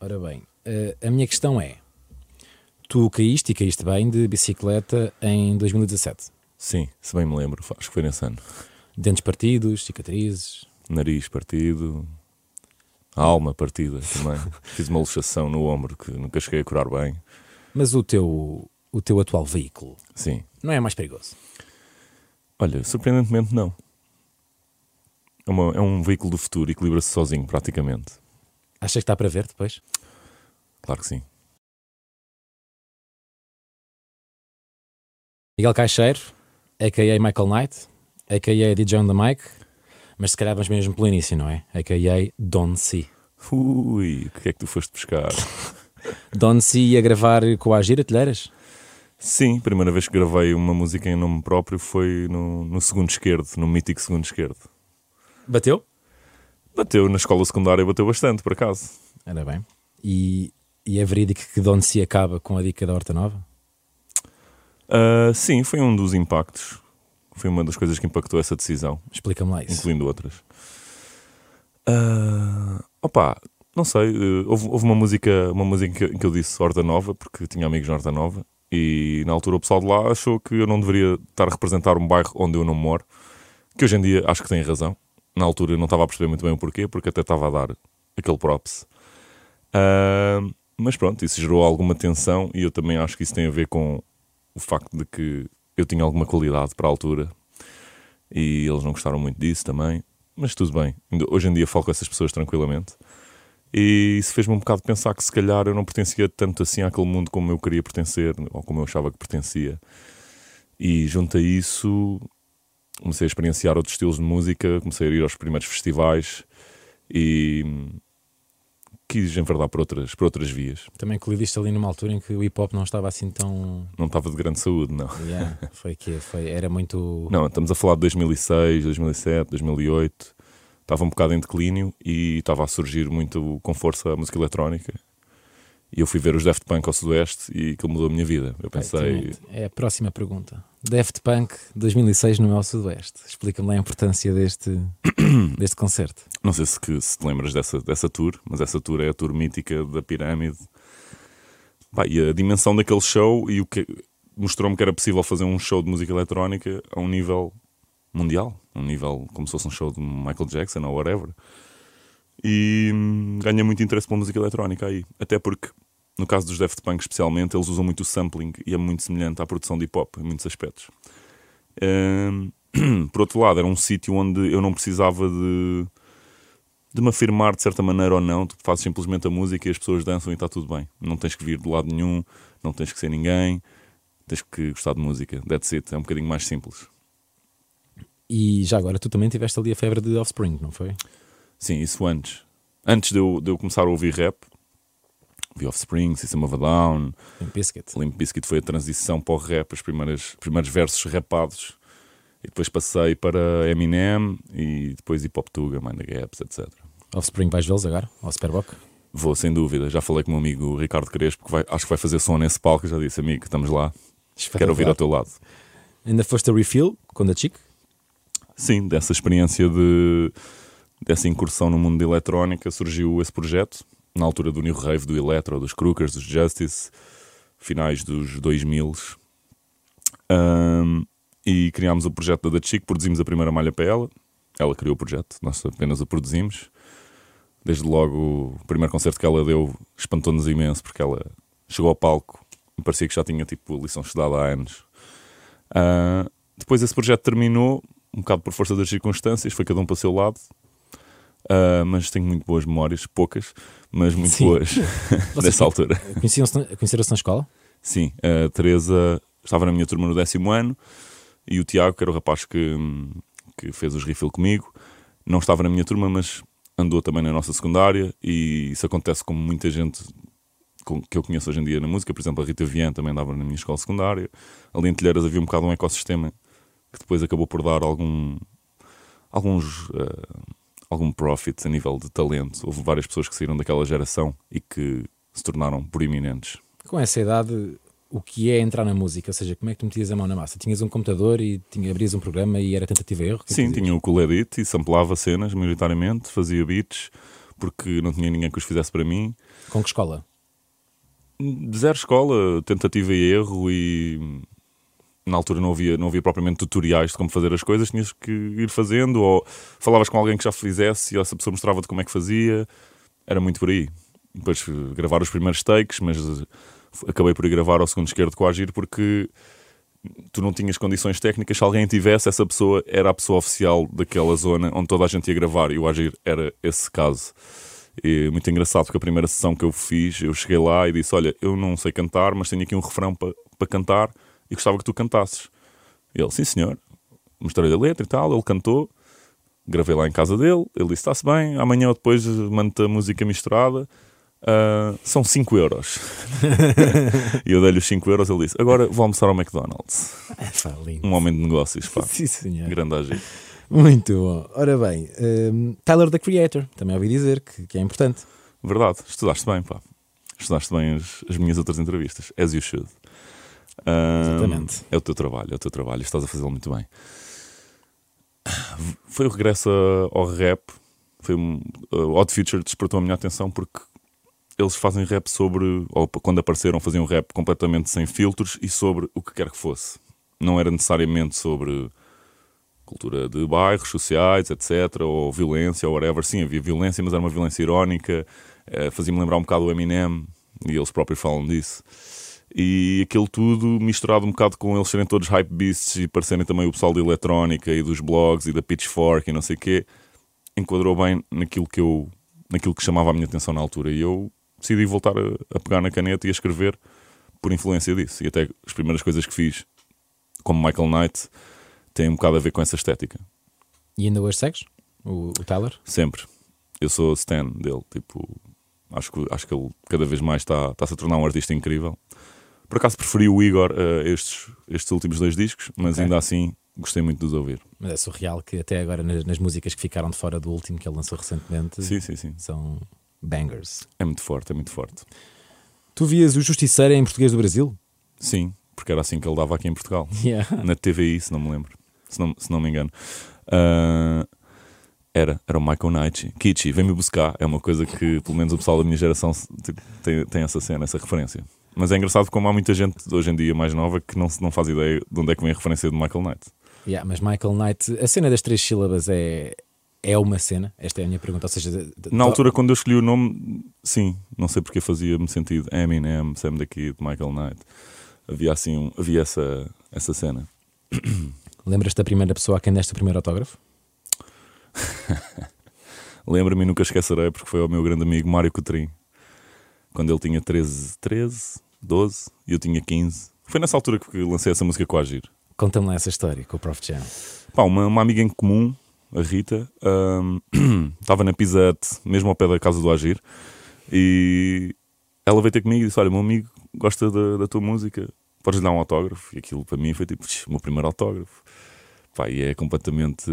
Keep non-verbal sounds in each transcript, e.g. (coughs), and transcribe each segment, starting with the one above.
Ora bem, eh, a minha questão é: tu caíste e caíste bem de bicicleta em 2017. Sim, se bem me lembro, acho que foi nesse ano. Dentes partidos, cicatrizes. Nariz partido, alma partida também. (laughs) Fiz uma luxação no ombro que nunca cheguei a curar bem. Mas o teu, o teu atual veículo Sim. não é mais perigoso? Olha, surpreendentemente não. É, uma- é um veículo do futuro, equilibra-se sozinho praticamente. Achas que está para ver depois? Claro que sim. Miguel Caixeiro, a.k.a. Michael Knight, a.k.a. DJ on the Mic, mas se calhar vamos mesmo pelo início, não é? A.k.a. Don C. Ui, o que é que tu foste buscar? (laughs) Don C ia gravar com a Agira Telheiras? Sim, primeira vez que gravei uma música em nome próprio foi no, no segundo esquerdo, no mítico segundo esquerdo. Bateu? Bateu na escola secundária, bateu bastante, por acaso. Era bem. E, e é verídico que Don C acaba com a dica da Horta Nova? Ah, sim, foi um dos impactos. Foi uma das coisas que impactou essa decisão, Explica-me lá isso. incluindo outras. Ah, opa, não sei. eh, houve, houve uma música, uma música em que eu disse Horta Nova, porque tinha amigos na Horta Nova, e na altura o pessoal de lá achou que eu não deveria estar a representar um bairro onde eu não moro, que hoje em dia acho que tem razão. Na altura eu não estava a perceber muito bem o porquê, porque até estava a dar aquele props. Ah, mas pronto, isso gerou alguma tensão e eu também acho que isso tem a ver com o facto de que eu tinha alguma qualidade para a altura e eles não gostaram muito disso também. Mas tudo bem, hoje em dia falo com essas pessoas tranquilamente. E isso fez-me um bocado pensar que se calhar eu não pertencia tanto assim àquele mundo como eu queria pertencer, ou como eu achava que pertencia. E junto a isso, comecei a experienciar outros estilos de música, comecei a ir aos primeiros festivais e quis enverdar por outras, por outras vias. Também colidiste ali numa altura em que o hip hop não estava assim tão. Não estava de grande saúde, não. Yeah, (laughs) foi que foi, era muito. Não, estamos a falar de 2006, 2007, 2008. Estava um bocado em declínio e estava a surgir muito com força a música eletrónica. E eu fui ver os Daft Punk ao Sudoeste e aquilo mudou a minha vida. Eu pensei. É a próxima pergunta. Daft Punk 2006 no El Sudoeste. Explica-me lá a importância deste, (coughs) deste concerto. não sei se, que- se te lembras dessa, dessa tour, mas essa tour é a tour mítica da Pirâmide. Pá, e a dimensão daquele show e o que mostrou-me que era possível fazer um show de música eletrónica a um nível mundial, um nível como se fosse um show de Michael Jackson ou whatever. E hum, ganha muito interesse pela música eletrónica aí, até porque no caso dos Daft Punk especialmente, eles usam muito o sampling e é muito semelhante à produção de hip hop em muitos aspectos. Hum, (clears throat) por outro lado, era um sítio onde eu não precisava de de me afirmar de certa maneira ou não, tu fazes simplesmente a música e as pessoas dançam e está tudo bem. Não tens que vir de lado nenhum, não tens que ser ninguém, tens que gostar de música. That's it, é um bocadinho mais simples. E já agora, tu também tiveste ali a febre de Offspring, não foi? Sim, isso antes. Antes de eu, de eu começar a ouvir rap, vi Offspring, System of a Down, Em Biscuit. Limp Bizkit foi a transição para o rap, os primeiros, primeiros versos rapados. E depois passei para Eminem e depois Hip Hop Tuga, Mind the Gaps, etc. Offspring vais vê-los agora? Ao Superboc? Vou, sem dúvida. Já falei com o meu amigo Ricardo Crespo, que vai- acho que vai fazer som nesse palco. Já disse, amigo, estamos lá. Quero ouvir ao teu lado. Ainda foste a Refill com a Chic? Sim, dessa experiência de dessa incursão no mundo da eletrónica surgiu esse projeto, na altura do New Rave, do Electro, dos Crookers, dos Justice, finais dos 2000 Ahm, e criámos o projeto da The Chic, produzimos a primeira malha para ela, ela criou o projeto, nós apenas o produzimos. Desde logo, o primeiro concerto que ela deu espantou-nos imenso, porque ela chegou ao palco e parecia que já tinha tipo lição estudada há anos. Ah, depois esse projeto terminou, um bocado por força das circunstâncias, foi cada um para o seu lado. Ah, mas tenho muito boas memórias, poucas, mas muito Sim. boas (laughs) (laughs) dessa altura. Conheceram-se na escola? Sim, a Teresa estava na minha turma no décimo ano e o Tiago, que era o rapaz que, que fez os refill comigo, não estava na minha turma, mas andou também na nossa secundária e isso acontece com muita gente que eu conheço hoje em dia na música, por exemplo, a Rita Vian também andava na minha escola secundária. Ali em Telheiras havia um bocado um ecossistema que depois acabou por dar algum alguns eh, algum profit a nível de talento. Houve várias pessoas que saíram daquela geração e que se tornaram proeminentes. Com essa idade, o que é entrar na música? Ou seja, como é que tu metias a mão na massa? Tinhas um computador e tinha, abrias um programa e era tentativa e erro? É Sim, tinha o Cool Edit e samplava cenas, maioritariamente, fazia beats, porque não tinha ninguém que os fizesse para mim. Com que escola? Zero escola, tentativa e erro e na altura não havia, não havia propriamente tutoriais de como fazer as coisas, tinhas que ir fazendo, ou falavas com alguém que já fizesse e essa pessoa mostrava-te como é que fazia, era muito por aí. Depois eh, gravar os primeiros takes, mas eh, acabei por ir gravar ao segundo esquerdo com a Agir porque tu não tinhas condições técnicas, se alguém tivesse, essa pessoa era a pessoa oficial daquela zona onde toda a gente ia gravar e o Agir era esse caso. E muito engraçado porque a primeira sessão que eu fiz, eu cheguei lá e disse: Olha, eu não sei cantar, mas tenho aqui um refrão para pa cantar e gostava que tu cantasses. Ele, sim senhor, mostrei-lhe a letra e tal, ele cantou, gravei lá em casa dele, ele disse: está-se bem, amanhã ou depois mando-te a música misturada. Uh, são 5 euros. (laughs) e eu dei-lhe os 5 euros. Ele disse: Agora vou almoçar ao McDonald's. (laughs) um homem de negócios, pá. Sim, senhor. Grande agir. Muito bom. Ora bem, um, Tyler the Creator, também ouvi dizer que, que, é importante. Verdade, estudaste bem, pá. Estudaste bem as, as minhas outras entrevistas, as you should. Exatamente. É o teu trabalho, é o teu trabalho, estás a fazê-lo muito bem. Foi o regresso ao rap. Foi um, uh, Odd Future despertou a minha atenção porque eles fazem rap sobre, ou quando apareceram, faziam rap completamente sem filtros e sobre o que quer que fosse. Não era necessariamente sobre cultura de bairros, sociais, etc., ou violência, ou whatever. Sim, havia violência, mas era uma violência irónica. Uh, Fazia-me lembrar um bocado o Eminem, e eles próprios falam disso e aquilo tudo misturado um bocado com eles serem todos hype beasts e parecerem também o pessoal da eletrónica e dos blogs e da Pitchfork e não sei o quê, enquadrou bem naquilo que eu naquilo que chamava a minha atenção na altura e eu decidi voltar a, a pegar na caneta e a escrever por influência disso e até as primeiras coisas que fiz como Michael Knight têm um bocado a ver com essa estética. E ainda hoje segues o, o Tyler? Sempre. Eu sou Stan dele, tipo, acho que, acho que ele cada vez mais está, está -se a tornar um artista incrível. Por acaso preferi o Igor a estes, estes últimos dois discos, mas okay. ainda assim gostei muito de os ouvir. Mas é surreal que até agora nas, nas, músicas que ficaram de fora do último que ele lançou recentemente sim, sim, sim. são bangers. É muito forte, é muito forte. Tu vias o Justiceiro em português do Brasil? Sim, porque era assim que ele dava aqui em Portugal. (laughs) Yeah. Na TVI, se não me lembro, se não, se não me engano. Uh, era, era o Michael Knight. Kichi, vem-me buscar. É uma coisa que, pelo menos, o pessoal da minha geração tipo, tem, tem essa cena, essa referência. Mas é engraçado como há muita gente hoje em dia mais nova que não, não faz ideia de onde é que vem a referência de Michael Knight. Yeah, mas Michael Knight, a cena das três sílabas é, é uma cena? Esta é a minha pergunta. Ou seja, na altura, quando eu escolhi o nome, sim, não sei porque fazia-me sentido. Eminem, Sam the Kid, Michael Knight. Havia assim, um, havia essa, essa cena. (clears throat) Lembras-te da primeira pessoa a quem deste o primeiro autógrafo? (laughs) Lembro-me e nunca esquecerei porque foi o meu grande amigo Mário Coutrinho. Quando ele tinha 13, 13 12 e eu tinha 15. Foi nessa altura que lancei essa música com a Agir. Conta-me lá essa história com o Prof Jam. Pá, uma, uma amiga em comum, a Rita, (clears throat) estava um, na Pizza Hut, mesmo ao pé da casa do Agir, e ela veio ter comigo e disse: Olha, meu amigo gosta da, da tua música, podes lhe dar um autógrafo? E aquilo para mim foi tipo: o meu primeiro autógrafo. Pá, e é completamente,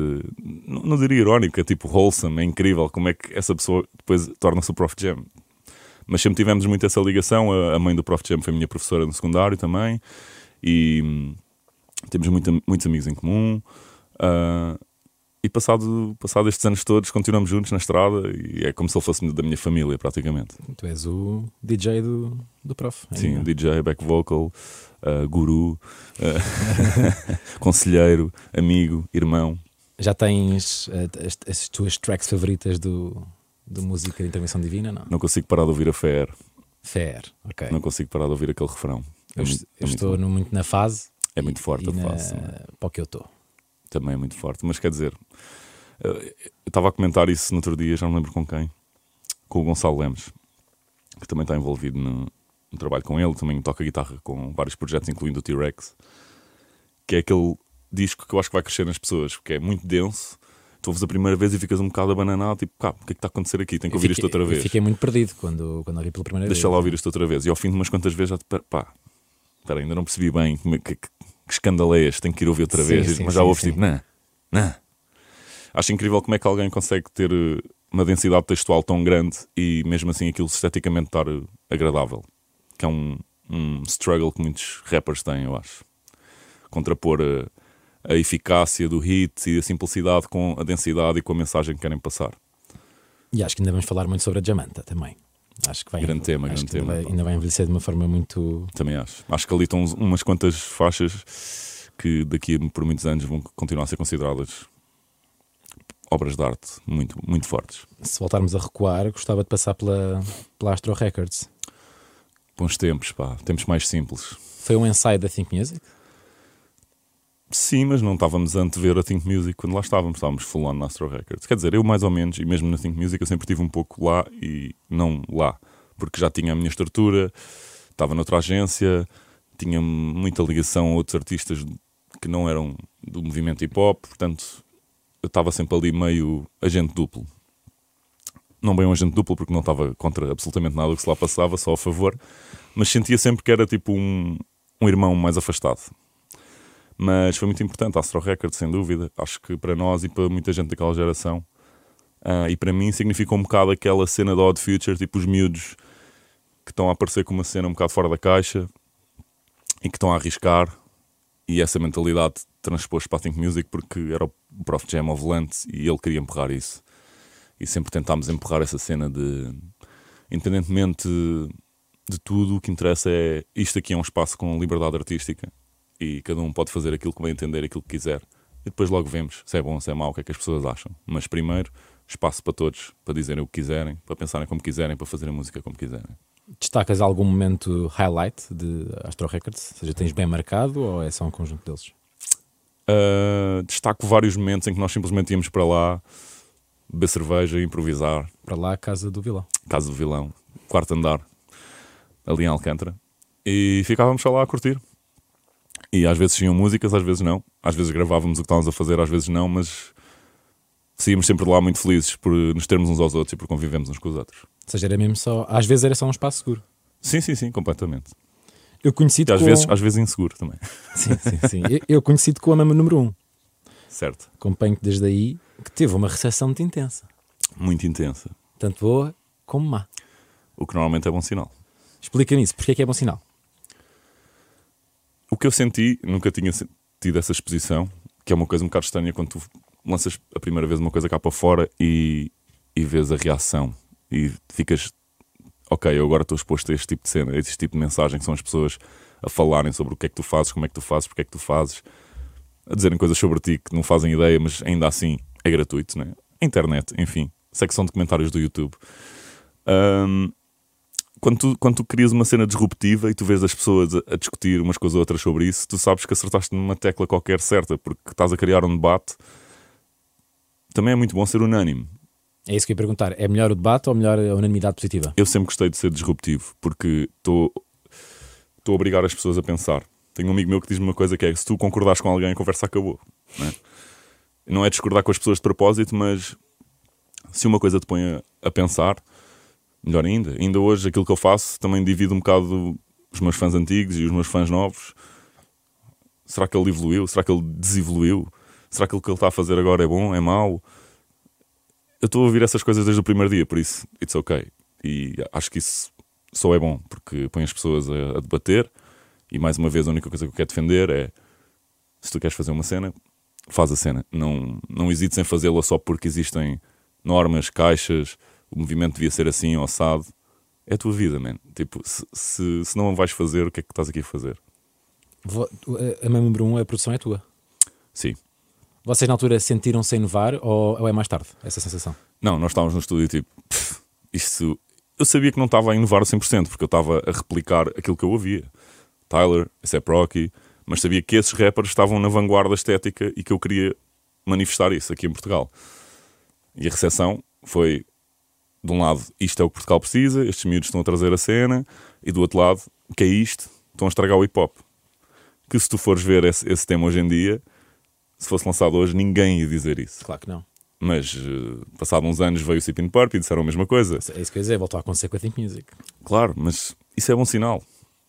não, não diria irónico, é tipo wholesome, é incrível como é que essa pessoa depois torna-se o Prof Jam mas sempre tivemos muito essa ligação. A, mãe do Prof. Jam foi minha professora no secundário também, e hum, temos muito, muitos amigos em comum. Uh, e passado, passado estes anos todos, continuamos juntos na estrada e é como se ele fosse da minha família, praticamente. Tu és o DJ do, do Prof. Ainda. Sim, DJ, back vocal, uh, guru, uh, (laughs) conselheiro, amigo, irmão. Já tens as, as tuas tracks favoritas do, de música de intervenção divina, não? Não consigo parar de ouvir a Fer. Fer, ok. Não consigo parar de ouvir aquele refrão. É eu, muito, eu é estou muito, muito, na fase. É muito forte a na... fase. Para o que eu estou. Também é muito forte. Mas quer dizer, eu estava a comentar isso no outro dia, já não lembro com quem. Com o Gonçalo Lemos, que também está envolvido no, no trabalho com ele. Também toca guitarra com vários projetos, incluindo o T-Rex. Que é aquele disco que eu acho que vai crescer nas pessoas, porque é muito denso tu ouves a primeira vez e ficas um bocado abananado, tipo, cá, o que é que está a acontecer aqui? Tenho que ouvir fiquei, isto outra vez. Fiquei muito perdido quando, quando ouvi pela primeira Deixa vez. Deixa lá ouvir isto outra vez. E ao fim de umas quantas vezes já te pá, espera, ainda não percebi bem que, que, que escândalo é este, tenho que ir ouvir outra sim, vez. Sim, mas já sim, ouves tipo, não, não. Acho incrível como é que alguém consegue ter eh, uma densidade textual tão grande e mesmo assim aquilo esteticamente estar eh, agradável. Que é um, um struggle que muitos rappers têm, eu acho. Contrapor. Uh, a eficácia do hit e a simplicidade com a densidade e com a mensagem que querem passar. E acho que ainda vamos falar muito sobre a Jamanta também. Acho que vai, Grande tema, grande que ainda tema, vai- ainda vai envelhecer de uma forma muito. Também acho. Acho que ali estão umas quantas faixas que daqui por muitos anos vão continuar a ser consideradas obras de arte muito, muito fortes. Se voltarmos a recuar, gostava de passar pela, pela Astro Records. Bons tempos, pá. Tempos mais simples. Foi um ensaio da Think Music. Sim, mas não estávamos a antever a Think Music quando lá estávamos. Estávamos full on na Astro Records. Quer dizer, eu mais ou menos, e mesmo na Think Music, eu sempre estive um pouco lá e não lá. Porque já tinha a minha estrutura, estava noutra agência, tinha muita ligação a outros artistas que não eram do movimento hip hop, portanto, eu estava sempre ali meio agente duplo. Não bem um agente duplo, porque não estava contra absolutamente nada do que se lá passava, só a favor, mas sentia sempre que era tipo um, um irmão mais afastado. Mas foi muito importante Astro Records, sem dúvida. Acho que para nós e para muita gente daquela geração, ah, e para mim significou um bocado aquela cena do Odd Future, tipo os miúdos que estão a aparecer com uma cena um bocado fora da caixa e que estão a arriscar. E essa mentalidade transpôs para a Think Music porque era o Prof Jam ao volante e ele queria empurrar isso. E sempre tentámos empurrar essa cena de, independentemente de tudo, o que interessa é isto aqui é um espaço com liberdade artística e cada um pode fazer aquilo que vai entender, aquilo que quiser. E depois logo vemos se é bom, se é mau, o que é que as pessoas acham. Mas primeiro, espaço para todos, para dizerem o que quiserem, para pensarem como quiserem, para fazerem a música como quiserem. Destacas algum momento highlight de Astro Records? Ou seja, tens bem marcado ou é só um conjunto deles? Uh, destaco vários momentos em que nós simplesmente íamos para lá beber cerveja e improvisar. Para lá, a casa do vilão. Casa do Vilão, quarto andar, ali em Alcântara. E ficávamos só lá a curtir. E às vezes tinham músicas, às vezes não. Às vezes gravávamos o que estávamos a fazer, às vezes não, mas saímos sempre de lá muito felizes por nos termos uns aos outros e por convivemos uns com os outros. Ou seja, era mesmo só. Às vezes era só um espaço seguro. Sim, sim, sim, completamente. Eu conheci-te às com... vezes, às vezes inseguro também. (laughs) Sim, sim, sim. Eu, eu conheci-te com a mama número 1. Um. Certo. Acompanho-te desde aí, que teve uma recepção muito intensa. Muito intensa. Tanto boa como má. O que normalmente é bom sinal. Explica-me isso. Porquê é que é bom sinal? O que eu senti, nunca tinha tido essa exposição, que é uma coisa um bocado estranha quando tu lanças a primeira vez uma coisa cá para fora e, e vês a reação e ficas, ok, eu agora estou exposto a este tipo de cena, a este tipo de mensagem que são as pessoas a falarem sobre o que é que tu fazes, como é que tu fazes, porque é que tu fazes, a dizerem coisas sobre ti que não fazem ideia, mas ainda assim é gratuito, né? Internet, enfim, secção de comentários do YouTube. Ahm, quando tu, quando tu crias uma cena disruptiva e tu vês as pessoas a, a discutir umas com as outras sobre isso, tu sabes que acertaste numa tecla qualquer certa, porque estás a criar um debate. Também é muito bom ser unânime. É isso que eu ia perguntar. É melhor o debate ou melhor a unanimidade positiva? Eu sempre gostei de ser disruptivo, porque estou estou a obrigar as pessoas a pensar. Tenho um amigo meu que diz-me uma coisa que é: se tu concordares com alguém, a conversa acabou. Não é, não é discordar com as pessoas de propósito, mas se uma coisa te põe a, a pensar, melhor ainda. Ainda hoje, aquilo que eu faço também divido um bocado os meus fãs antigos e os meus fãs novos. Será que ele evoluiu? Será que ele desevoluiu? Será que o que ele está a fazer agora é bom? É mau? Eu estou a ouvir essas coisas desde o primeiro dia, por isso, it's ok. E acho que isso só é bom, porque põe as pessoas a, a debater. E mais uma vez, a única coisa que eu quero defender é: se tu queres fazer uma cena, faz a cena. Não, não hesites em fazê-la só porque existem normas, caixas, o movimento devia ser assim ou assado. É a tua vida, man. Tipo, se, se, se não vais fazer, o que é que estás aqui a fazer? Vo- A mama número 1, um, a produção é tua. Sim. Vocês na altura sentiram-se a inovar ou, ou é mais tarde essa sensação? Não, nós estávamos no estúdio tipo, "Pff, isto. Eu sabia que não estava a inovar a 100%, porque eu estava a replicar aquilo que eu ouvia. Tyler, A$AP Rocky, mas sabia que esses rappers estavam na vanguarda estética e que eu queria manifestar isso aqui em Portugal. E a recepção foi, de um lado, isto é o que Portugal precisa, estes miúdos estão a trazer a cena, e do outro lado, o que é isto? Estão a estragar o hip hop. Que se tu fores ver esse, esse tema hoje em dia, se fosse lançado hoje, ninguém ia dizer isso. Claro que não. Mas, eh, passado uns anos, veio o Sipin Purp e disseram a mesma coisa. É isso que eu ia dizer, voltou a acontecer com a Think Music. Claro, mas isso é bom sinal.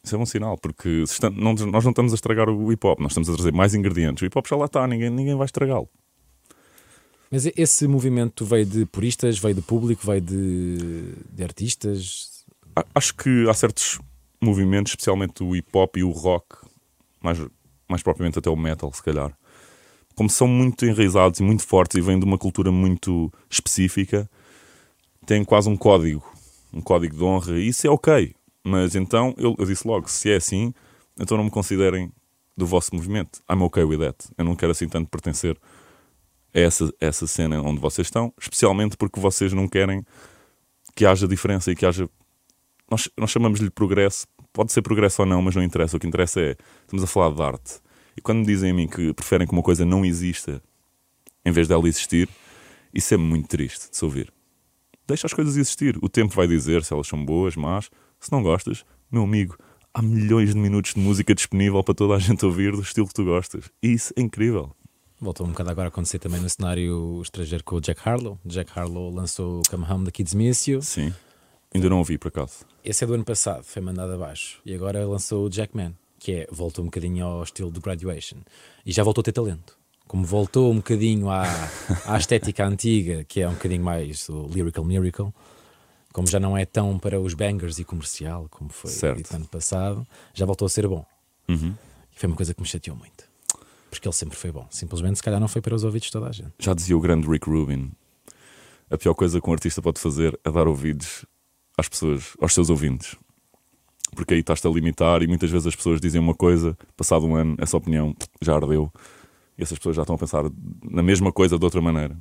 Isso é bom sinal, porque está- não- nós não estamos a estragar o hip hop, nós estamos a trazer mais ingredientes. O hip hop já lá está, ninguém, ninguém vai estragá-lo. Mas esse movimento veio de puristas, veio de público, veio de, de artistas. Acho que há certos movimentos, especialmente o hip hop e o rock, mais, mais propriamente até o metal, se calhar, como são muito enraizados e muito fortes e vêm de uma cultura muito específica, têm quase um código, um código de honra, e isso é ok. Mas então eu, eu disse logo: se é assim, então não me considerem do vosso movimento. I'm okay with that. Eu não quero assim tanto pertencer essa, essa cena onde vocês estão, especialmente porque vocês não querem que haja diferença e que haja. Nós, nós chamamos-lhe progresso, pode ser progresso ou não, mas não interessa. O que interessa é estamos a falar de arte. E quando me dizem a mim que preferem que uma coisa não exista em vez dela existir, isso é muito triste de se ouvir. Deixa as coisas existir. O tempo vai dizer se elas são boas, más. Se não gostas, meu amigo, há milhões de minutos de música disponível para toda a gente ouvir do estilo que tu gostas. E isso é incrível. Voltou um bocado agora a acontecer também no cenário estrangeiro com o Jack Harlow. Jack Harlow lançou o Come Home da Kids Miss You. Sim. Ainda não ouvi por acaso. Esse é do ano passado, foi mandado abaixo. E agora lançou o Jackman, que é, voltou um bocadinho ao estilo do Graduation. E já voltou a ter talento. Como voltou um bocadinho à, (laughs) à estética antiga, que é um bocadinho mais o Lyrical Miracle, como já não é tão para os bangers e comercial, como foi Certo. ano passado, já voltou a ser bom. Uhum. E foi uma coisa que me chateou muito. Porque ele sempre foi bom. Simplesmente, se calhar, não foi para os ouvidos de toda a gente. Já dizia o grande Rick Rubin: a pior coisa que um artista pode fazer é dar ouvidos às pessoas, aos seus ouvintes. Porque aí estás-te a limitar e muitas vezes as pessoas dizem uma coisa, passado um ano, essa opinião já ardeu. E essas pessoas já estão a pensar na mesma coisa de outra maneira.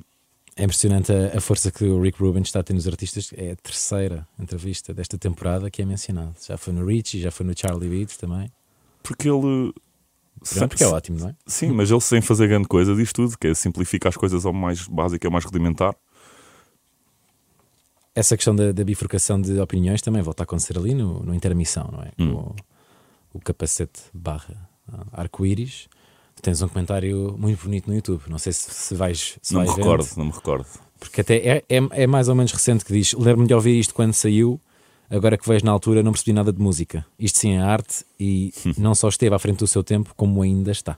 É impressionante a, a força que o Rick Rubin está a ter nos artistas. É a terceira entrevista desta temporada que é mencionado. Já foi no Richie, já foi no Charlie Beats também. Porque ele. Pronto, porque é ótimo, não é? Sim, mas ele sem fazer grande coisa diz tudo, que é simplificar as coisas ao mais básico, ao mais rudimentar. Essa questão da, da bifurcação de opiniões também volta a acontecer ali no, no intermissão, não é? Hum. O, o capacete barra ah, arco-íris. Tens um comentário muito bonito no YouTube. Não sei se, se vais. Se não me vais vendo, recordo, não me recordo. Porque até é, é, é mais ou menos recente que diz: lembro-me de ouvir isto quando saiu. Agora que vejo na altura, não percebi nada de música. Isto sim é arte e (laughs) não só esteve à frente do seu tempo, como ainda está.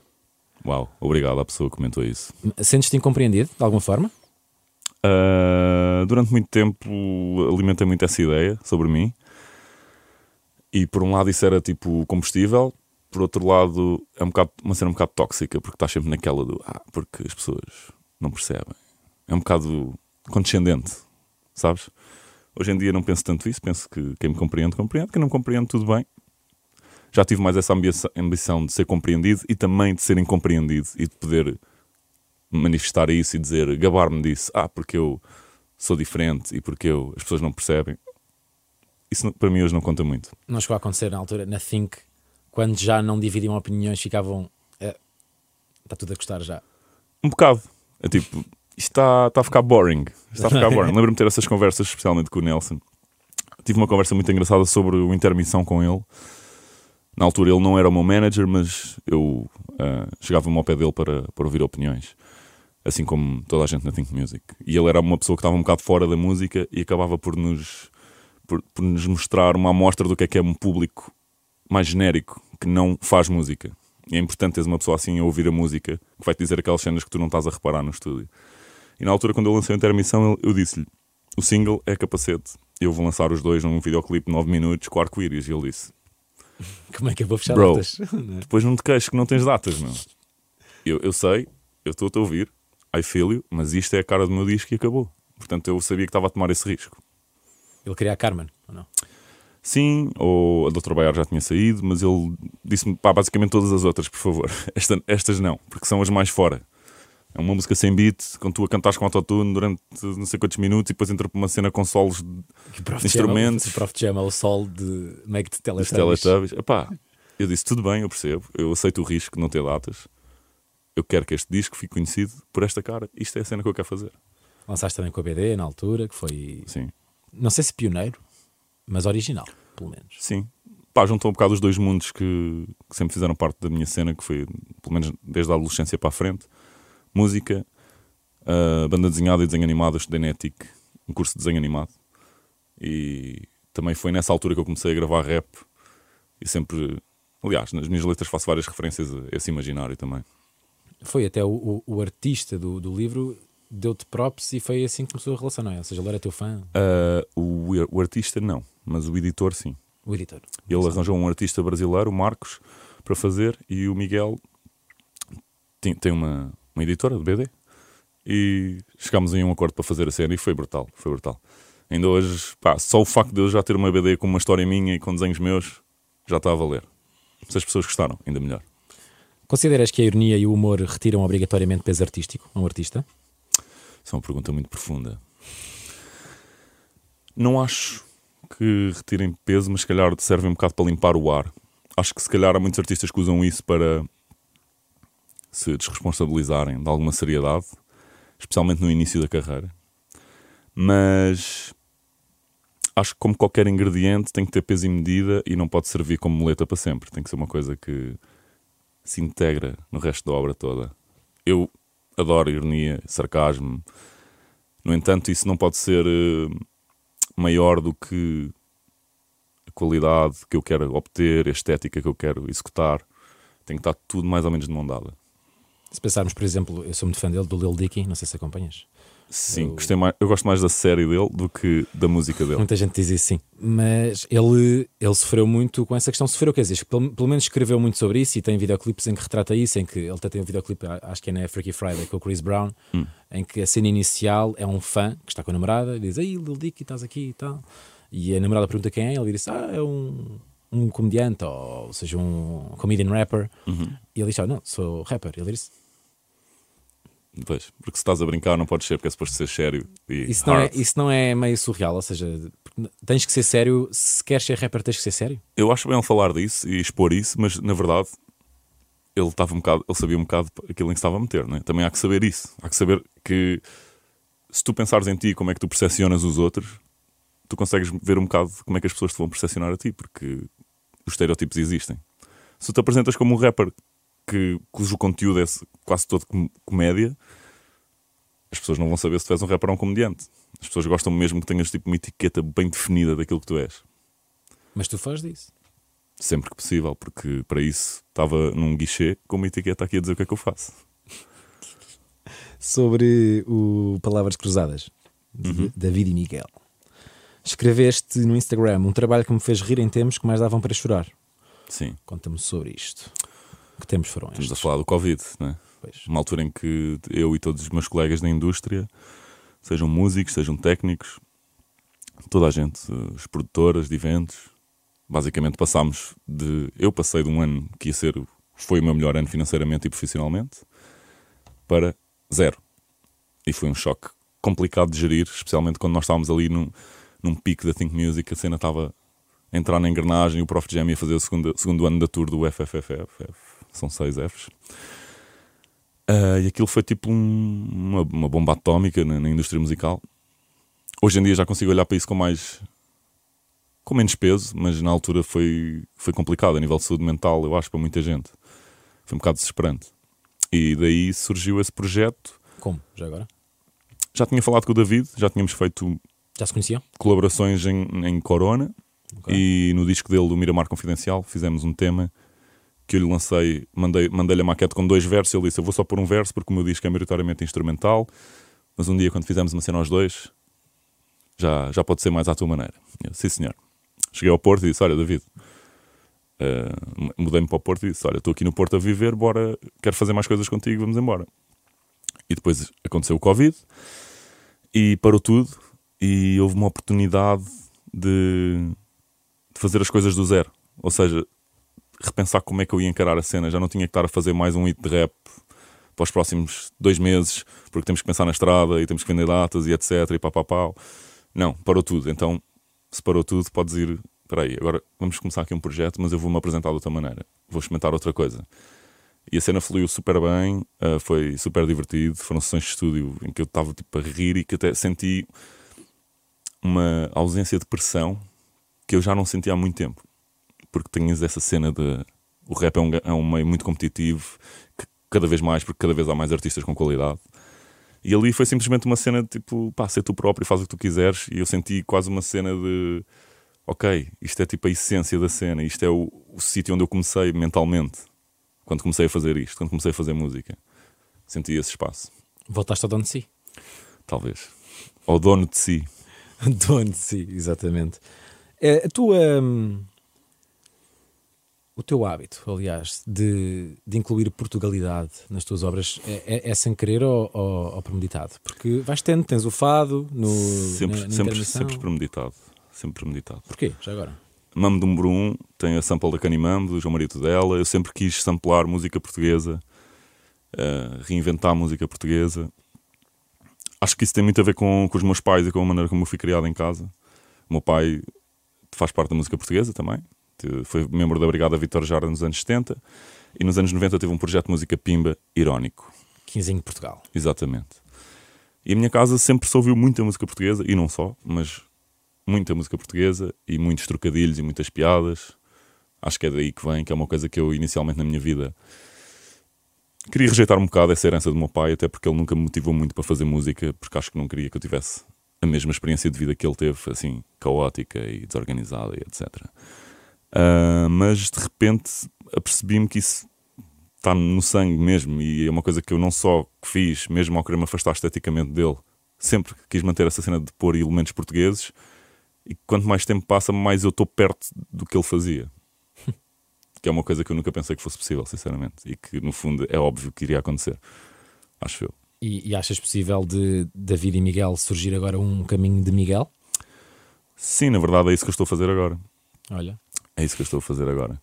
Uau, obrigado à pessoa que comentou isso. Sentes-te incompreendido, de alguma forma? Uh, durante muito tempo alimentei muito essa ideia sobre mim. E por um lado isso era tipo combustível, por outro lado é um bocado, uma cena um bocado tóxica, porque estás sempre naquela do ah, porque as pessoas não percebem. É um bocado condescendente, sabes? Hoje em dia não penso tanto isso, penso que quem me compreende, compreende, quem não compreende, tudo bem. Já tive mais essa ambição, de ser compreendido e também de ser incompreendido e de poder manifestar isso e dizer, gabar-me disso, ah, porque eu sou diferente e porque eu, as pessoas não percebem. Isso para mim hoje não conta muito. Não chegou a acontecer na altura, na Think, quando já não dividiam opiniões, ficavam. "É, Está tudo a gostar já. Um bocado. É tipo, isto está, está a ficar boring. Está a ficar boring. (laughs) Lembro-me de ter essas conversas, especialmente com o Nelson. Tive uma conversa muito engraçada sobre o intermissão com ele. Na altura ele não era o meu manager, mas eu ah, chegava-me ao pé dele para, para ouvir opiniões. Assim como toda a gente na Think Music. E ele era uma pessoa que estava um bocado fora da música e acabava por nos, por, por nos mostrar uma amostra do que é que é um público mais genérico, que não faz música. E é importante teres uma pessoa assim a ouvir a música, que vai te dizer aquelas cenas que tu não estás a reparar no estúdio. E na altura, quando eu lancei a intermissão, eu, disse-lhe: o single é capacete. Eu vou lançar os dois num videoclipe de 9 minutos com arco-íris. E ele disse: Como é que eu vou fechar Bro. datas? (laughs) É? depois não te queixes que não tens datas, meu. Eu, eu sei, eu estou-te a ouvir, I feel you, mas isto é a cara do meu disco e acabou. Portanto, eu sabia que estava a tomar esse risco. Ele queria a Carmen, ou não? Sim, ou a Doutor Baiar já tinha saído, mas ele disse-me, pá, basicamente todas as outras, por favor. (laughs) Esta- estas não, porque são as mais fora. É uma música sem beat, quando tu a cantares com autotune durante não sei quantos minutos e depois entra por uma cena com solos Prof. Instrumentos. Chama, o Prof. chama o sol de Make dos Teletubbies. Teletubbies. Epá, eu disse, tudo bem, eu percebo, eu aceito o risco de não ter datas. Eu quero que este disco fique conhecido por esta cara. Isto é a cena que eu quero fazer. Lançaste também com a BD na altura, que foi, Sim, não sei se pioneiro, mas original, pelo menos. sim. Pá, juntou um bocado os dois mundos que, que sempre fizeram parte da minha cena, que foi, pelo menos desde a adolescência para a frente. Música, ah, banda desenhada e desenho animado, estudei na ETIC, um curso de desenho animado. E também foi nessa altura que eu comecei a gravar rap. E sempre, aliás, nas minhas letras faço várias referências a esse imaginário também. Foi até o, o, o artista do, do livro deu-te props e foi assim que começou a relação, não é? Ou seja, ele era teu fã, Ah, o, o artista não, mas o editor sim. o editor. Ele arranjou um artista brasileiro, o Marcos, para fazer e o Miguel tem, tem uma, uma editora de BD e chegámos em um acordo para fazer a cena e foi brutal, foi brutal. Ainda hoje, pá, só o facto de eu já ter uma BD com uma história minha e com desenhos meus já está a valer. Se as pessoas gostaram, ainda melhor. Consideras que a ironia e o humor retiram obrigatoriamente peso artístico a um artista? Isso é uma pergunta muito profunda. Não acho que retirem peso, mas se calhar servem um bocado para limpar o ar. Acho que se calhar há muitos artistas que usam isso para se desresponsabilizarem de alguma seriedade, especialmente no início da carreira. Mas acho que, como qualquer ingrediente, tem que ter peso e medida e não pode servir como muleta para sempre. Tem que ser uma coisa que se integra no resto da obra toda. Eu adoro ironia, sarcasmo. No entanto, isso não pode ser uh, maior do que a qualidade que eu quero obter, a estética que eu quero executar. Tem que estar tudo mais ou menos de mão dada. Se pensarmos, por exemplo, eu sou muito fã dele, do Lil Dicky, não sei se acompanhas. Sim, eu... Gostei mais, eu gosto mais da série dele do que da música dele. Muita gente diz isso, sim. Mas ele, ele sofreu muito com essa questão. Sofreu, quer dizer, pelo, pelo menos escreveu muito sobre isso e tem videoclipes em que retrata isso. Em que ele até tem um videoclipe, acho que é na Freaky Friday, com o Chris Brown, hum. em que a cena inicial é um fã que está com a namorada e diz: Ei, Lil Dicky, estás aqui e tal. E a namorada pergunta quem é, ele diz: Ah, é um, um comediante, ou, ou seja, um comedian rapper. Uhum. E ele diz: Ah, não, sou rapper. Ele diz: Pois, porque se estás a brincar não podes ser porque é suposto ser sério e isso não, é, isso não é meio surreal, ou seja, tens que ser sério, se queres ser rapper tens que ser sério. Eu acho bem ele falar disso e expor isso, mas na verdade ele estava um bocado, ele sabia um bocado aquilo em que estava a meter, né? também há que saber isso, há que saber que se tu pensares em ti como é que tu percepcionas os outros, tu consegues ver um bocado como é que as pessoas te vão percepcionar a ti, porque os estereótipos existem. Se tu te apresentas como um rapper que, cujo conteúdo é quase todo com comédia, as pessoas não vão saber se tu és um rapper ou um comediante. As pessoas gostam mesmo que tenhas tipo uma etiqueta bem definida daquilo que tu és. Mas tu fazes disso? Sempre que possível, porque para isso estava num guichê com uma etiqueta aqui a dizer o que é que eu faço. Sobre o Palavras Cruzadas, de uhum. David e Miguel. Escreveste no Instagram um trabalho que me fez rir em tempos que mais davam para chorar. Sim. Conta-me sobre isto. Que tempos foram Estamos a falar do Covid, não é? Pois. Uma altura em que eu e todos os meus colegas da indústria, sejam músicos, sejam técnicos, toda a gente, as produtoras de eventos, basicamente passámos de. Eu passei de um ano que ia ser. Foi o meu melhor ano financeiramente e profissionalmente, para zero. E foi um choque complicado de gerir, especialmente quando nós estávamos ali num, num pico da Think Music, a cena estava a entrar na engrenagem e o Prof Jam ia fazer o segundo, segundo ano da tour do FFFF são seis Fs. Uh, e aquilo foi tipo um, uma, uma, bomba atómica na, na, indústria musical. Hoje em dia já consigo olhar para isso com mais. com menos peso, mas na altura foi, foi complicado a nível de saúde mental, eu acho, para muita gente. Foi um bocado desesperante. E daí surgiu esse projeto. Como? Já agora? Já tinha falado com o David, já tínhamos feito. Já se conheciam? Colaborações em, em Corona. Okay. E no disco dele, do Miramar Confidencial, fizemos um tema que eu lhe lancei, mandei-lhe mandei a maquete com dois versos. Ele disse: Eu vou só pôr um verso porque o meu disco é maioritariamente instrumental. Mas um dia, quando fizermos uma cena aos dois, já, já pode ser mais à tua maneira. Eu, Sim, senhor. Cheguei ao Porto e disse: Olha, David, uh, mudei-me para o Porto e disse: Olha, estou aqui no Porto a viver, bora, quero fazer mais coisas contigo, vamos embora. E depois aconteceu o Covid e parou tudo. E houve uma oportunidade de, de fazer as coisas do zero. Ou seja, repensar como é que eu ia encarar a cena. Já não tinha que estar a fazer mais um hit de rap para os próximos dois meses, porque temos que pensar na estrada e temos que vender datas e etc. E pá, pá, pá. Não, parou tudo. Então, se parou tudo, podes ir. Espera aí, agora vamos começar aqui um projeto, mas eu vou-me apresentar de outra maneira. Vou experimentar outra coisa. E a cena fluiu super bem, uh, foi super divertido. Foram sessões de estúdio em que eu estava tipo, a rir e que até senti uma ausência de pressão que eu já não sentia há muito tempo porque tens essa cena de. O rap é um, é um meio muito competitivo, que cada vez mais, porque cada vez há mais artistas com qualidade. E ali foi simplesmente uma cena de tipo, pá, ser tu próprio, faz o que tu quiseres. E eu senti quase uma cena de, ok, isto é tipo a essência da cena, isto é o, o sítio onde eu comecei mentalmente, quando comecei a fazer isto, quando comecei a fazer música. Senti esse espaço. Voltaste ao dono de si? Talvez. Ao dono de si. (laughs) dono de si, exatamente. É, a tua. Hum o teu hábito, aliás, de, de incluir Portugalidade nas tuas obras é, é, é sem querer ou, ou, ou, premeditado? Porque vais tendo, tens o fado no. Sempre, na, na sempre, sempre premeditado. Sempre premeditado. Porquê? Já agora? Mamo de número 1 um, tem a sample da Canimambo, do João Marito dela. Eu sempre quis samplar música portuguesa, uh, reinventar música portuguesa. Acho que isso tem muito a ver com, com os meus pais e com a maneira como eu fui criado em casa. O meu pai faz parte da música portuguesa também foi membro da Brigada Vitor Jara nos anos 70 e nos anos 90 teve um projeto de música pimba irónico. Quinzinho de Portugal. Exatamente. E a minha casa sempre se ouviu muita música portuguesa, e não só, mas muita música portuguesa e muitos trocadilhos e muitas piadas. Acho que é daí que vem, que é uma coisa que eu inicialmente na minha vida queria rejeitar um bocado essa herança do meu pai, até porque ele nunca me motivou muito para fazer música, porque acho que não queria que eu tivesse a mesma experiência de vida que ele teve, assim, caótica e desorganizada e etc. Uh, mas de repente apercebi-me que isso está no sangue mesmo e é uma coisa que eu não só fiz, mesmo ao querer me afastar esteticamente dele, sempre quis manter essa cena de pôr elementos portugueses e quanto mais tempo passa, mais eu estou perto do que ele fazia. (laughs) que é uma coisa que eu nunca pensei que fosse possível, sinceramente, e que no fundo é óbvio que iria acontecer, acho eu. E, e achas possível de David e Miguel surgir agora um caminho de Miguel? Sim, na verdade é isso que eu estou a fazer agora. Olha. É isso que eu estou a fazer agora.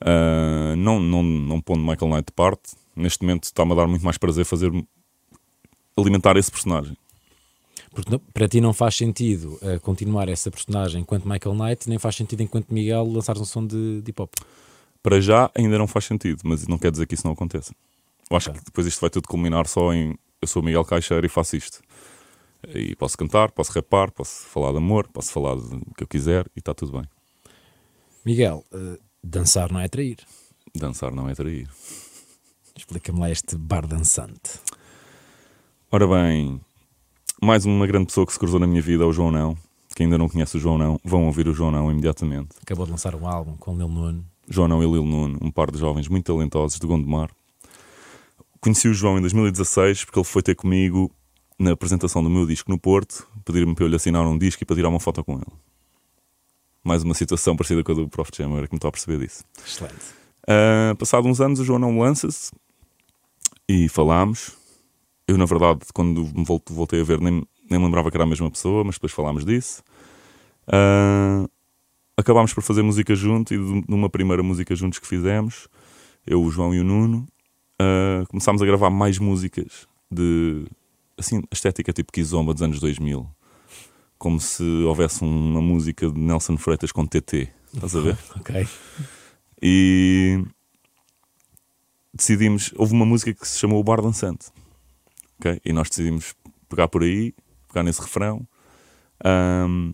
Uh, não, não, não pondo Michael Knight de parte, neste momento está-me a dar muito mais prazer fazer alimentar esse personagem. Porque para ti não faz sentido uh, continuar essa personagem enquanto Michael Knight, nem faz sentido enquanto Miguel lançar um som de, de hip hop. Para já ainda não faz sentido, mas não quer dizer que isso não aconteça. Eu acho okay. que depois isto vai tudo culminar só em eu sou Miguel Caixeira e faço isto. E posso cantar, posso rapar, posso falar de amor, posso falar do que eu quiser e está tudo bem. Miguel, uh, dançar não é trair. Dançar não é trair. Explica-me lá este bar dançante. Ora bem, mais uma grande pessoa que se cruzou na minha vida é o João Não. Quem ainda não conhece o João Não, vão ouvir o João Não imediatamente. Acabou de lançar um álbum com Lil Nuno. João Não e Lil Nuno, um par de jovens muito talentosos de Gondomar. Conheci o João em 2016 porque ele foi ter comigo na apresentação do meu disco no Porto, pedir-me para eu lhe assinar um disco e para tirar uma foto com ele mais uma situação parecida com a do Prof. Jam, agora que me estou a perceber disso. Excelente. Uh, passado uns anos, o João não lança-se e falámos. Eu, na verdade, quando me voltei a ver, nem, nem me lembrava que era a mesma pessoa, mas depois falámos disso. Uh, acabámos por fazer música junto e numa primeira música juntos que fizemos, eu, o João e o Nuno, uh, começámos a gravar mais músicas de assim, estética tipo Kizomba dos anos 2000 como se houvesse uma música de Nelson Freitas com TT. Estás a ver? (laughs) ok. E decidimos. Houve uma música que se chamou O Bar Dançante. Ok? E nós decidimos pegar por aí, pegar nesse refrão. Um,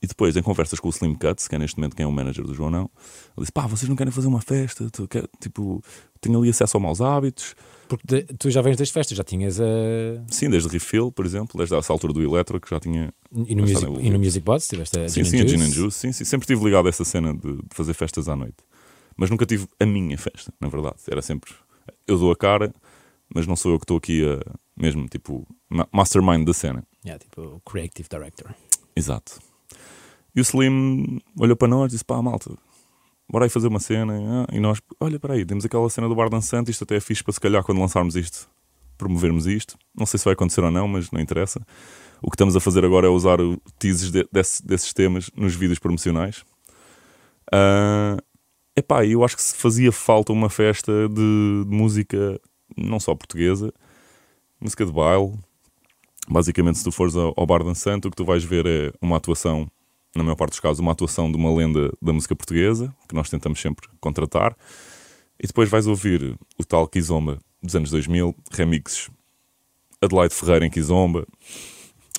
e depois, em conversas com o Slim Cuts, que é neste momento quem é o manager do João Não, ele disse: pá, vocês não querem fazer uma festa? Tipo, tenho ali acesso a maus hábitos. Porque de, tu já vens das festas, já tinhas a. Sim, desde Refill, por exemplo, desde essa altura do Electro, que já tinha. E no, music, e no music Bots tiveste a Sim, sim, a Gin and Juice. Sim, sim, sempre estive ligado a essa cena de, de fazer festas à noite. Mas nunca tive a minha festa, na verdade. Era sempre. Eu dou a cara, mas não sou eu que estou aqui a. Mesmo, tipo, mastermind da cena. Yeah, tipo, creative director. Exato. E o Slim olhou para nós e disse: pá, malta, bora aí fazer uma cena. Ah, e nós, olha, para aí, temos aquela cena do bar dançante, isto até é fixe para se calhar quando lançarmos isto, promovermos isto. Não sei se vai acontecer ou não, mas não interessa. O que estamos a fazer agora é usar o teases de, desse, desses temas nos vídeos promocionais. Uh, epá, eu acho que se fazia falta uma festa de, de música, não só portuguesa, música de baile. Basicamente, se tu fores ao, ao bar dançante, o que tu vais ver é uma atuação na maior parte dos casos, uma atuação de uma lenda da música portuguesa, que nós tentamos sempre contratar, e depois vais ouvir o tal Kizomba dos anos 2000, remixes Adelaide Ferreira em Kizomba,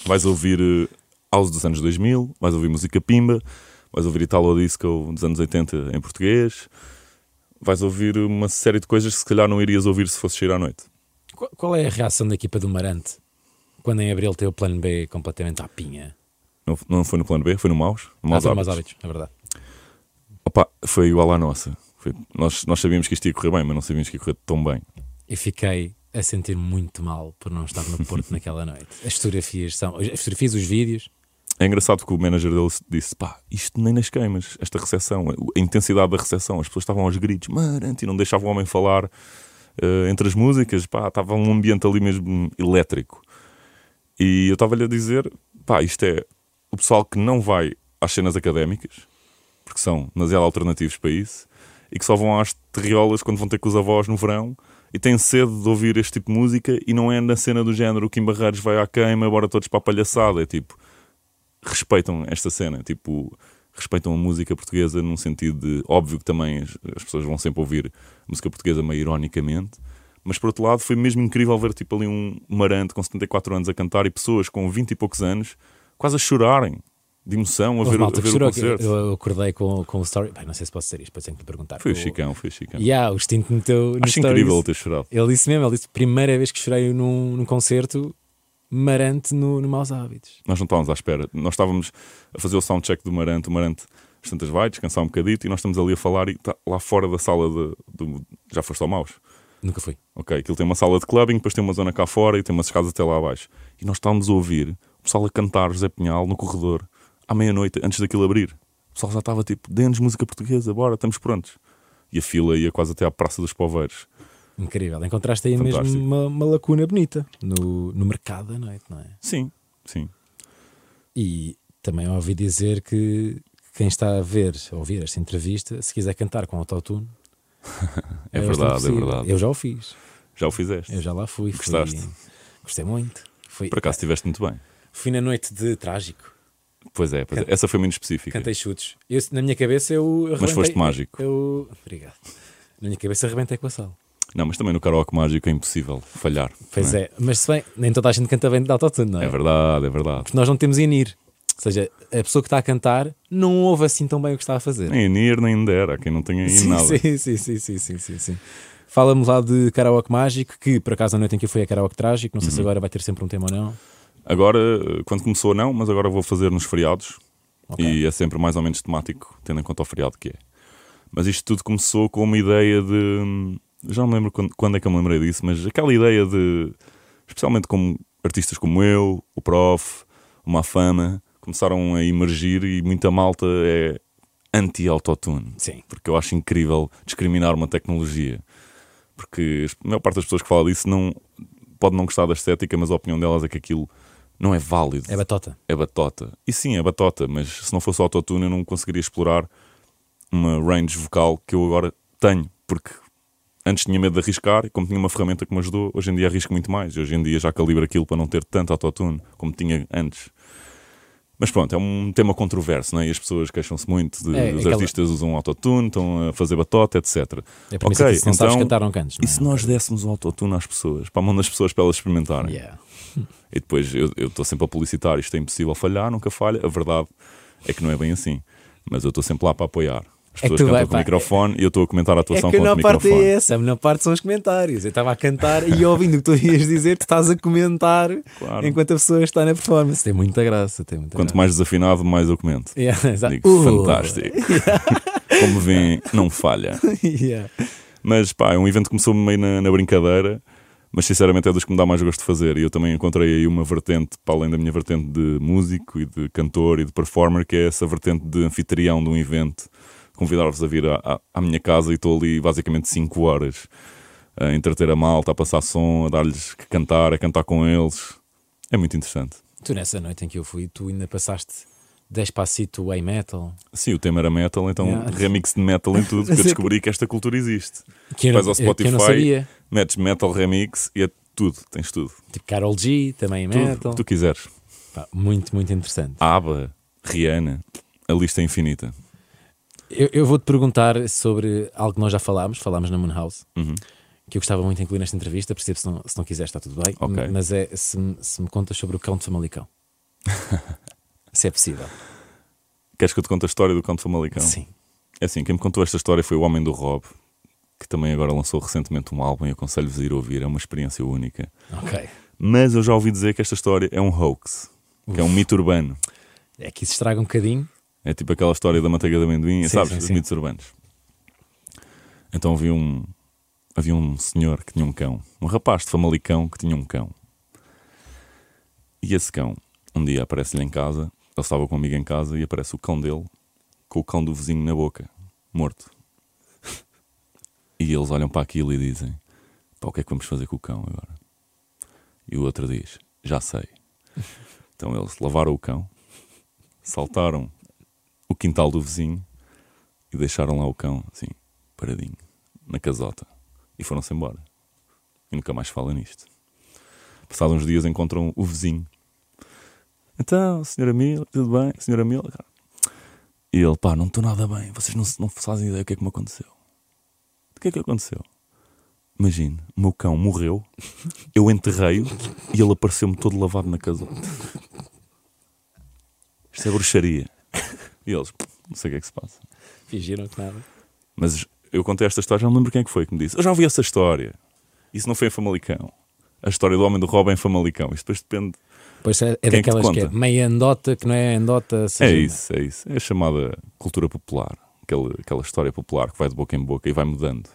vais ouvir uh, House dos anos 2000, vais ouvir música Pimba, vais ouvir Italo Disco dos anos 80 em português, vais ouvir uma série de coisas que se calhar não irias ouvir se fosse chegar à noite. Qual é a reação da equipa do Marante quando em abril tem o plano B completamente à pinha? Não, não foi no plano B, foi no Maus. No Maus, ah, hábitos. hábitos, é verdade. Opa, foi igual à nossa. Foi, nós, nós sabíamos que isto ia correr bem, mas não sabíamos que ia correr tão bem. E fiquei a sentir muito mal por não estar no Porto (laughs) naquela noite. As fotografias são. As fotografias, os vídeos. é engraçado que o manager dele disse: pá, isto nem nas queimas, esta recepção, a intensidade da recepção, as pessoas estavam aos gritos, marante, e não deixavam o homem falar uh, entre as músicas, pá, estava um ambiente ali mesmo elétrico. E eu estava-lhe a dizer: pá, isto é o pessoal que não vai às cenas académicas, porque são demasiado alternativos para isso, e que só vão às terriolas quando vão ter com os avós no verão e têm sede de ouvir este tipo de música e não é na cena do género Kim Barreiros vai à queima, bora todos para a palhaçada. É tipo, respeitam esta cena, tipo, respeitam a música portuguesa num sentido de. Óbvio que também as, as pessoas vão sempre ouvir música portuguesa meio ironicamente, mas por outro lado foi mesmo incrível ver tipo ali um marante com 74 anos a cantar e pessoas com 20 e poucos anos quase a chorarem de emoção a ver, a ver o concerto. Eu acordei com, com o story. Bem, não sei se posso dizer isto, depois tenho que perguntar. Foi o Chicão, foi o Chicão. E yeah, o instinto meteu. Acho incrível ele ter chorado. Ele disse mesmo, ele disse: primeira vez que chorei num, num concerto Marante no, no Maus Hábitos. Nós não estávamos à espera. Nós estávamos a fazer o soundcheck do Marante. O Marante, às tantas vai descansar um bocadito e nós estamos ali a falar e tá lá fora da sala de, de já foste ao Maus? Nunca fui. Ok, aquilo tem uma sala de clubbing, depois tem uma zona cá fora e tem umas escadas até lá abaixo. E nós estávamos a ouvir o pessoal a cantar José Pinhal no corredor à meia-noite, antes daquilo abrir. O pessoal já estava tipo, dê-nos música portuguesa, bora, estamos prontos. E a fila ia quase até à Praça dos Poveiros. Incrível. Encontraste aí Fantástico. mesmo uma, uma, lacuna bonita no, no mercado da noite, não é? Sim, sim. E também ouvi dizer que quem está a ver, a ouvir esta entrevista, se quiser cantar com autotune. (laughs) é, é verdade, é verdade. Eu já o fiz. Já o fizeste? Eu já lá fui. Gostaste? Fui, gostei muito. Fui, Por acaso estiveste muito bem. Fui na noite de Trágico. Pois é, pois é. essa foi muito específica. Cantei chutes. Eu, na minha cabeça eu. Mas foste mágico. Eu, obrigado. Na minha cabeça arrebentei com a sala. Não, mas também no karaoke mágico é impossível falhar. Pois é? é? mas se bem, nem toda a gente canta bem de autotune, não é? É verdade, é verdade. Porque nós não temos INIR. Ou seja, a pessoa que está a cantar não ouve assim tão bem o que está a fazer. Nem INIR, nem dera, quem não tem sim, nada. Sim, sim, sim, sim, sim, sim, sim. Fala-me lá de karaoke mágico, que por acaso a noite em que eu fui é karaoke trágico, não sei uhum. se agora vai ter sempre um tema ou não. Agora, quando começou não, mas agora vou fazer nos feriados. Okay. E é sempre mais ou menos temático, tendo em conta o feriado que é. Mas isto tudo começou com uma ideia de já não me lembro quando, quando, é que eu me lembrei disso, mas aquela ideia de, especialmente como artistas como eu, o Prof, uma fama, começaram a emergir e muita malta é anti-autotune. Sim. Porque eu acho incrível discriminar uma tecnologia. Porque a maior parte das pessoas que falam disso não, pode não gostar da estética, mas a opinião delas é que aquilo não é válido. É batota. É batota. E sim, é batota, mas se não fosse autotune eu não conseguiria explorar uma range vocal que eu agora tenho. Porque antes tinha medo de arriscar, e como tinha uma ferramenta que me ajudou, hoje em dia arrisco muito mais. Hoje em dia já calibro aquilo para não ter tanto autotune como tinha antes. Mas pronto, é um tema controverso, não é? E as pessoas queixam-se muito de é, os aquela... artistas usam autotune, estão a fazer batota, etc. É para okay, se não então, cantar, não cantes, não é? E se nós dessemos o autotune às pessoas, para a mão das pessoas para elas experimentarem? Yeah. (laughs) E depois eu estou sempre a publicitar, isto é impossível falhar, nunca falha. A verdade é que não é bem assim. Mas eu estou sempre lá para apoiar. As é pessoas cantam vai, com o microfone é, e eu estou a comentar a atuação é que com a o microfone. parte é essa, a melhor parte são os comentários. Eu estava a cantar e ouvindo o que tu ias dizer, tu estás a comentar claro. enquanto a pessoa está na performance. Tem muita graça. Tem muita Quanto graça. mais desafinado, mais eu comento. (laughs) Yeah, Digo, uh. fantástico. (laughs) Yeah. Como vêem, não falha. Yeah. Mas pá, é um evento que começou meio na, na brincadeira mas sinceramente é dos que me dá mais gosto de fazer. E eu também encontrei aí uma vertente, para além da minha vertente de músico e de cantor e de performer, que é essa vertente de anfitrião de um evento convidar-vos a vir à, à, minha casa e estou ali basicamente 5 horas a entreter a malta, a passar som, a dar-lhes que cantar, a cantar com eles. É muito interessante. Tu, nessa noite em que eu fui, tu ainda passaste Despacito a metal. Sim, o tema era metal, então yeah. remix de metal em tudo, (laughs) porque eu descobri que esta cultura existe. Que Vais ao Spotify, metes metal remix e é tudo, tens tudo. Tipo Carol G, também tudo, metal. que tu quiseres. Pá, muito, muito interessante. ABBA, Rihanna, a lista é infinita. Eu, eu vou-te perguntar sobre algo que nós já falámos, falámos na Moonhouse, uhum. que eu gostava muito de incluir nesta entrevista, percebo se não, se não quiseres está tudo bem, okay. mas é se, se me contas sobre o Cão de Famalicão. (laughs) se é possível. Queres que eu te conte a história do Cão de Famalicão? Sim. É assim, quem me contou esta história foi o Homem do Rob, que também agora lançou recentemente um álbum e aconselho-vos a ir ouvir, é uma experiência única. Ok. Mas eu já ouvi dizer que esta história é um hoax, Uf. que é um mito urbano. É que isso estraga um bocadinho é tipo aquela história da manteiga de amendoim, sim, sabes? Sim, Os sim. mitos urbanos. Então havia um, havia um senhor que tinha um cão, um rapaz de Famalicão que tinha um cão. E esse cão, um dia aparece-lhe em casa estava com um amigo em casa e aparece o cão dele com o cão do vizinho na boca, morto. E eles olham para aquilo e dizem: Pá, o que é que vamos fazer com o cão agora? E o outro diz: Já sei. Então eles lavaram o cão, saltaram o quintal do vizinho e deixaram lá o cão, assim, paradinho, na casota. E foram-se embora. E nunca mais falam nisto. Passados uns dias encontram o vizinho. Então, senhora Mila, tudo bem? Senhora Mila, cara. E ele, pá, não estou nada bem. Vocês não, não fazem ideia o que é que me aconteceu. O que é que aconteceu? Imagine, o meu cão morreu, (laughs) eu enterrei-o e ele apareceu-me todo lavado na casota. Isto é bruxaria. E eles, não sei o que é que se passa. Fingiram que nada. Mas eu contei esta história, já não lembro quem é que foi que me disse. Eu já ouvi essa história. Isso não foi em Famalicão. A história do homem do Robin em Famalicão. Isso depois depende. Pois é, é é que daquelas que, é conta? meia andota, que não é andota. É seja- isso, é isso. É a chamada cultura popular. Aquela, aquela história popular que vai de boca em boca e vai mudando.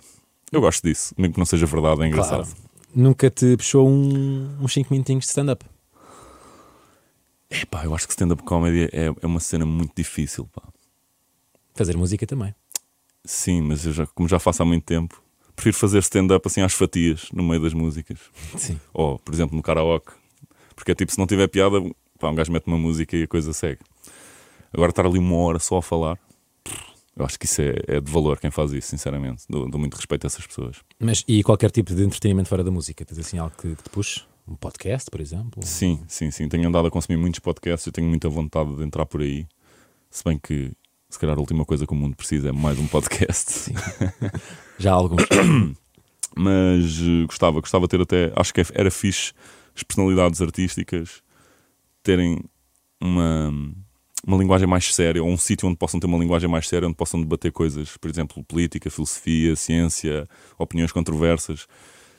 Eu gosto disso, mesmo que não seja verdade, é engraçado. Claro. Nunca te puxou um, uns 5 minutinhos de stand-up. Epá, eu acho que stand-up comedy é, é uma cena muito difícil. Pá. Fazer música também. Sim, mas eu já, como já faço há muito tempo, prefiro fazer stand-up assim às fatias, no meio das músicas. Sim. Ou, por exemplo, no karaoke. Porque é tipo, se não tiver piada, pá, um gajo mete uma música e a coisa segue. Agora estar ali uma hora só a falar, eu acho que isso é, é de valor quem faz isso, sinceramente. Dou, dou muito respeito a essas pessoas. Mas e qualquer tipo de entretenimento fora da música? Tens assim algo que, que te puxe? Um podcast, por exemplo? Sim, sim, sim. Tenho andado a consumir muitos podcasts e tenho muita vontade de entrar por aí. Se bem que, se calhar, a última coisa que o mundo precisa é mais um podcast. Sim. (laughs) Já há alguns. Mas eh, gostava, gostava de ter até. Acho que é- era fixe as personalidades artísticas terem uma, uma linguagem mais séria, ou um sítio onde possam ter uma linguagem mais séria, onde possam debater coisas, por exemplo, política, filosofia, ciência, opiniões controversas,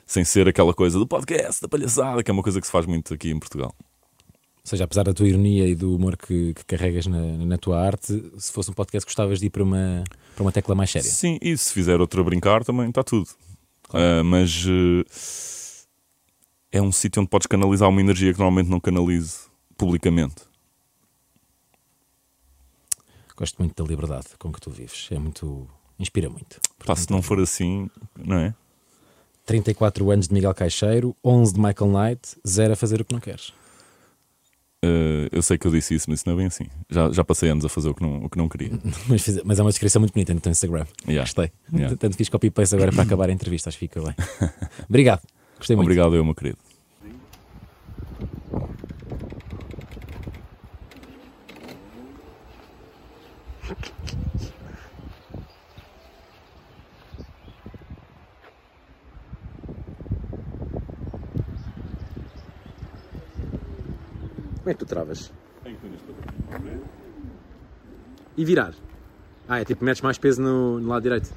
sem ser aquela coisa do podcast, da palhaçada, que é uma coisa que se faz muito aqui em Portugal. Ou seja, apesar da tua ironia e do humor que, que carregas na, na tua arte, se fosse um podcast, gostavas de ir para uma, para uma tecla mais séria. Sim, e se fizer outro a brincar também está tudo. Ah, mas eh, é um sítio onde podes canalizar uma energia que normalmente não canalizo publicamente. Gosto muito da liberdade com que tu vives. É muito. inspira muito. Pá, se não for assim, não é? 34 anos de Miguel Caixeiro, 11 de Michael Knight, 0 a fazer o que não queres. Eh, eu sei que eu disse isso, mas isso não é bem assim. Já, já passei anos a fazer o que não, o que não queria. (laughs) Mas, fiz- mas é uma descrição muito bonita no teu Instagram. Yeah. Gostei. Yeah. Tanto fiz copy-paste agora para acabar a entrevista, acho que fica bem. (laughs) Obrigado. Gostei muito. Obrigado, eu, meu querido. Como é que tu travas? E virar? Ah, é tipo, metes mais peso no, no lado direito.